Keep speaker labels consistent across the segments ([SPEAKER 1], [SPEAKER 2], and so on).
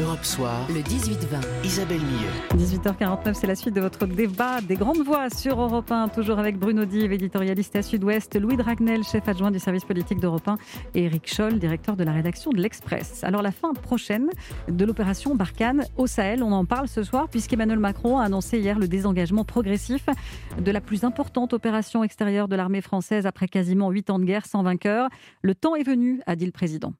[SPEAKER 1] Europe Soir,
[SPEAKER 2] le 18-20.
[SPEAKER 1] Isabelle Millet.
[SPEAKER 3] 18h49, c'est la suite de votre débat des grandes voix sur Europe 1, toujours avec Bruno Dive, éditorialiste à Sud-Ouest, Louis Dragnel, chef adjoint du service politique d'Europe 1, et Eric Scholl, directeur de la rédaction de l'Express. Alors la fin prochaine de l'opération Barkhane au Sahel, on en parle ce soir puisqu'Emmanuel Macron a annoncé hier le désengagement progressif de la plus importante opération extérieure de l'armée française après quasiment 8 ans de guerre sans vainqueur. Le temps est venu, a dit le président.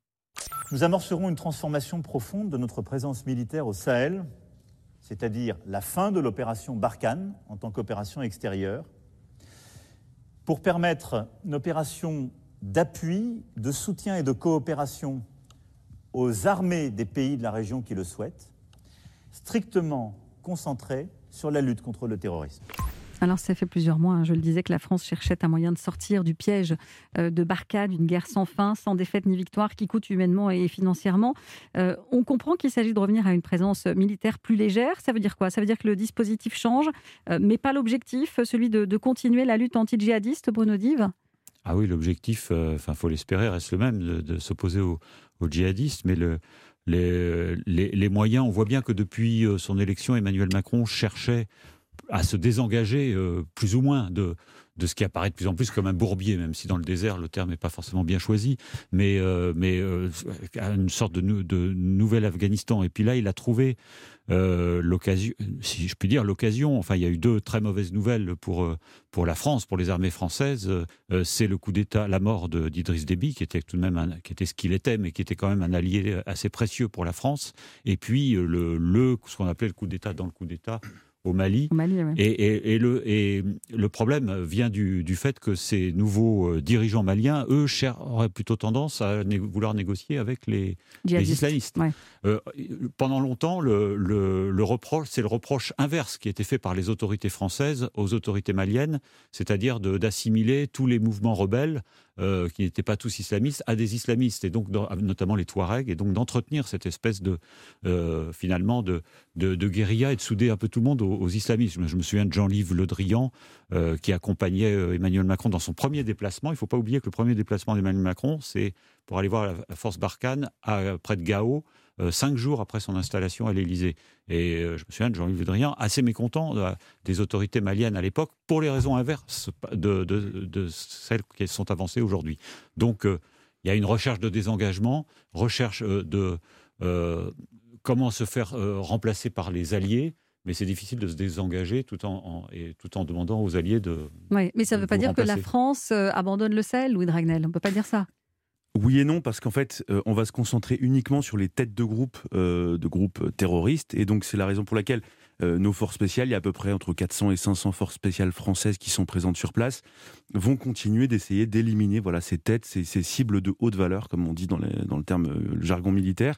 [SPEAKER 4] Nous amorcerons une transformation profonde de notre présence militaire au Sahel, c'est-à-dire la fin de l'opération Barkhane en tant qu'opération extérieure, pour permettre une opération d'appui, de soutien et de coopération aux armées des pays de la région qui le souhaitent, strictement concentrée sur la lutte contre le terrorisme.
[SPEAKER 3] Alors, ça fait plusieurs mois, hein, je le disais, que la France cherchait un moyen de sortir du piège euh, de Barkhane, d'une guerre sans fin, sans défaite ni victoire, qui coûte humainement et financièrement. Euh, on comprend qu'il s'agit de revenir à une présence militaire plus légère. Ça veut dire quoi? Ça veut dire que le dispositif change, euh, mais pas l'objectif, celui de, continuer la lutte anti-djihadiste, Bruno Dive?
[SPEAKER 5] Ah oui, l'objectif, enfin, faut l'espérer, reste le même, de, s'opposer aux, djihadistes, mais le, les, les, moyens, on voit bien que depuis son élection, Emmanuel Macron cherchait à se désengager euh, plus ou moins de, de ce qui apparaît de plus en plus comme un bourbier, même si dans le désert le terme n'est pas forcément bien choisi, mais, euh, mais euh, une sorte de, de nouvel Afghanistan. Et puis là, il a trouvé l'occasion, si je puis dire l'occasion, enfin il y a eu deux très mauvaises nouvelles pour, pour la France, pour les armées françaises, c'est le coup d'État, la mort d'Idriss Déby, qui était tout de même, qui était ce qu'il était, mais qui était quand même un allié assez précieux pour la France, et puis le, le ce qu'on appelait le coup d'État dans le coup d'État au Mali. et, le, et le problème vient du, fait que ces nouveaux euh, dirigeants maliens, eux, auraient plutôt tendance à vouloir négocier avec les, islamistes. Euh, pendant longtemps, le, le, reproche, c'est le reproche inverse qui a été fait par les autorités françaises aux autorités maliennes, c'est-à-dire d'assimiler tous les mouvements rebelles euh, qui n'étaient pas tous islamistes, à des islamistes, et donc notamment les Touaregs, et donc d'entretenir cette espèce de euh, finalement de, de, guérilla et de souder un peu tout le monde aux, islamistes. Je me souviens de Jean-Livre Le Drian euh, qui accompagnait Emmanuel Macron dans son premier déplacement. Il ne faut pas oublier que le premier déplacement d'Emmanuel Macron, c'est pour aller voir la, force Barkhane près de Gao. Cinq jours après son installation à l'Élysée. Et je me souviens de Jean-Yves Le Drian, assez mécontent des autorités maliennes à l'époque, pour les raisons inverses de, de, celles qui sont avancées aujourd'hui. Donc, euh, il y a une recherche de désengagement, recherche euh, de euh, comment se faire remplacer par les alliés, mais c'est difficile de se désengager tout en, et tout en demandant aux alliés de.
[SPEAKER 3] Oui, mais ça ne veut pas dire que la France abandonne le Sahel, Louis Dragnel. On ne peut pas dire ça.
[SPEAKER 6] Oui et non, parce qu'en fait, on va se concentrer uniquement sur les têtes de groupes, de groupes terroristes, et donc c'est la raison pour laquelle euh, nos forces spéciales, il y a à peu près entre 400 et 500 forces spéciales françaises qui sont présentes sur place, vont continuer d'essayer d'éliminer voilà, ces têtes, ces, cibles de haute valeur, comme on dit dans, dans le terme euh, jargon militaire.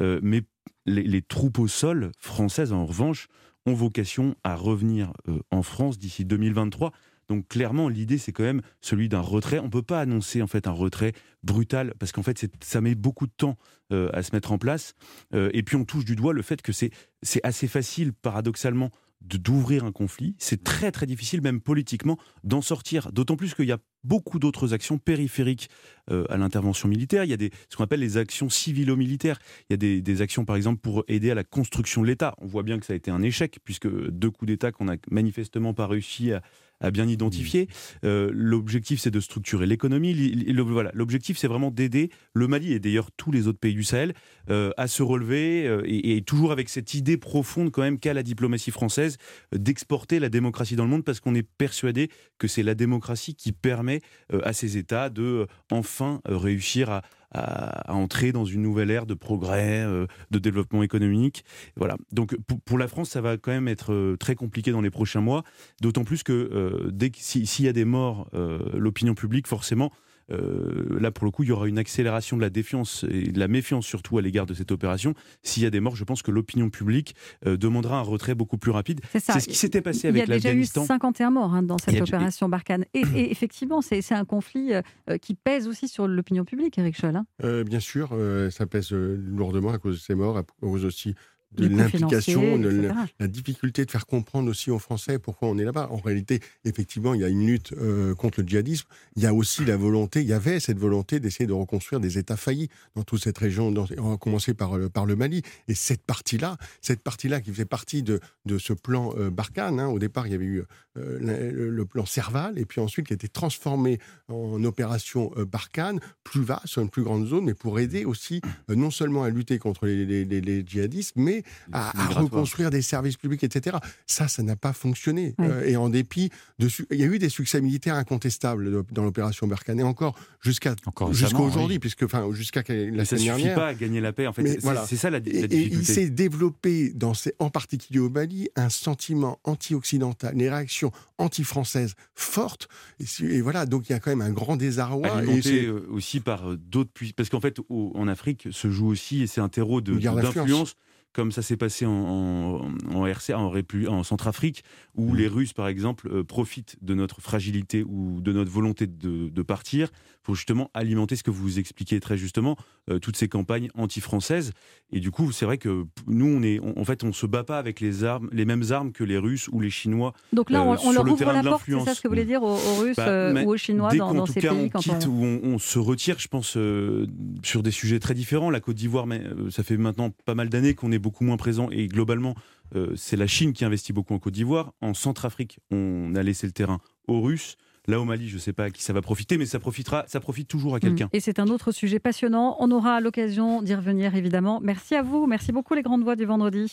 [SPEAKER 6] Euh, mais les, les, troupes au sol françaises, en revanche, ont vocation à revenir en France d'ici 2023 donc clairement, l'idée c'est quand même celui d'un retrait. On ne peut pas annoncer en fait un retrait brutal parce qu'en fait ça met beaucoup de temps euh, à se mettre en place. Euh, et puis on touche du doigt le fait que c'est assez facile paradoxalement d'ouvrir un conflit. C'est très très difficile, même politiquement, d'en sortir. D'autant plus qu'il y a beaucoup d'autres actions périphériques euh, à l'intervention militaire. Il y a des, ce qu'on appelle les actions civilo-militaires. Il y a des, des, actions, par exemple, pour aider à la construction de l'État. On voit bien que ça a été un échec, puisque deux coups d'État qu'on n'a manifestement pas réussi à, à bien identifier. Euh, l'objectif, c'est de structurer l'économie. Voilà, l'objectif, c'est vraiment d'aider le Mali et d'ailleurs tous les autres pays du Sahel euh, à se relever euh, et, toujours avec cette idée profonde quand même qu'a la diplomatie française d'exporter la démocratie dans le monde parce qu'on est persuadé que c'est la démocratie qui permet à ces États de enfin réussir à à, entrer dans une nouvelle ère de progrès, euh, de développement économique. Voilà. Donc pour, la France, ça va quand même être euh, très compliqué dans les prochains mois, d'autant plus que euh, dès s'il y a des morts, l'opinion publique forcément euh, là, pour le coup, il y aura une accélération de la défiance et de la méfiance surtout à l'égard de cette opération. S'il y a des morts, je pense que l'opinion publique euh, demandera un retrait beaucoup plus rapide. C'est ce qui s'était passé avec l'Afghanistan.
[SPEAKER 3] Il y a déjà eu 51 morts hein, dans cette opération Barkhane. Et, effectivement, c'est un conflit euh, qui pèse aussi sur l'opinion publique, Eric Scholl. Hein.
[SPEAKER 7] bien sûr, ça pèse lourdement à cause de ces morts, à cause aussi
[SPEAKER 1] de l'implication, la, difficulté de faire comprendre aussi aux Français pourquoi on est là-bas. En réalité, effectivement, il y a une lutte euh, contre le djihadisme. Il y a aussi la volonté, il y avait cette volonté d'essayer de reconstruire des États faillis dans toute cette région. on va commencer par, par le Mali. Et cette partie-là, cette partie-là qui faisait partie de, de ce plan euh, Barkhane, hein, au départ, il y avait eu euh, le, plan Serval, et puis ensuite qui a été transformé en opération Barkhane, plus vaste, sur une plus grande zone, mais pour aider aussi non seulement à lutter contre les, les djihadistes, mais à, reconstruire des services publics, etc. Ça, ça n'a pas fonctionné. Euh, et en dépit de... Il y a eu des succès militaires incontestables dans l'opération Barkhane, et encore jusqu'à jusqu'à aujourd'hui, puisque enfin jusqu'à la semaine dernière. Ça suffit
[SPEAKER 6] pas à gagner la paix. En fait, c'est ça la, difficulté.
[SPEAKER 1] Et il s'est développé, dans ces, en particulier au Mali, un sentiment anti-occidental, les réactions anti-françaises fortes. Et, voilà, donc il y a quand même un grand désarroi.
[SPEAKER 6] Alimenté euh, aussi par euh, d'autres puissances. Parce qu'en fait, en Afrique se joue aussi, et c'est un terreau d'influence comme ça s'est passé en, en, RCA, en, en Centrafrique, où mmh. les Russes, par exemple, euh, profitent de notre fragilité ou de notre volonté de, partir pour justement alimenter ce que vous expliquez très justement, euh, toutes ces campagnes anti-françaises. Et du coup, c'est vrai que nous, on est, en fait, on se bat pas avec les armes, les mêmes armes que les Russes ou les Chinois.
[SPEAKER 3] Donc là, on, euh, leur ouvre la porte, c'est ça ce que vous voulez dire aux, Russes bah, ou aux Chinois dans, ces pays
[SPEAKER 6] on quitte ou on, se retire, je pense, sur des sujets très différents. La Côte d'Ivoire, ça fait maintenant pas mal d'années qu'on est beaucoup moins présent et globalement, euh, c'est la Chine qui investit beaucoup en Côte d'Ivoire. En Centrafrique, on a laissé le terrain aux Russes. Là, au Mali, je ne sais pas à qui ça va profiter, mais ça profitera, ça profite toujours à mm. quelqu'un.
[SPEAKER 3] Et c'est un autre sujet passionnant. On aura l'occasion d'y revenir, évidemment. Merci à vous. Merci beaucoup, les grandes voix du vendredi.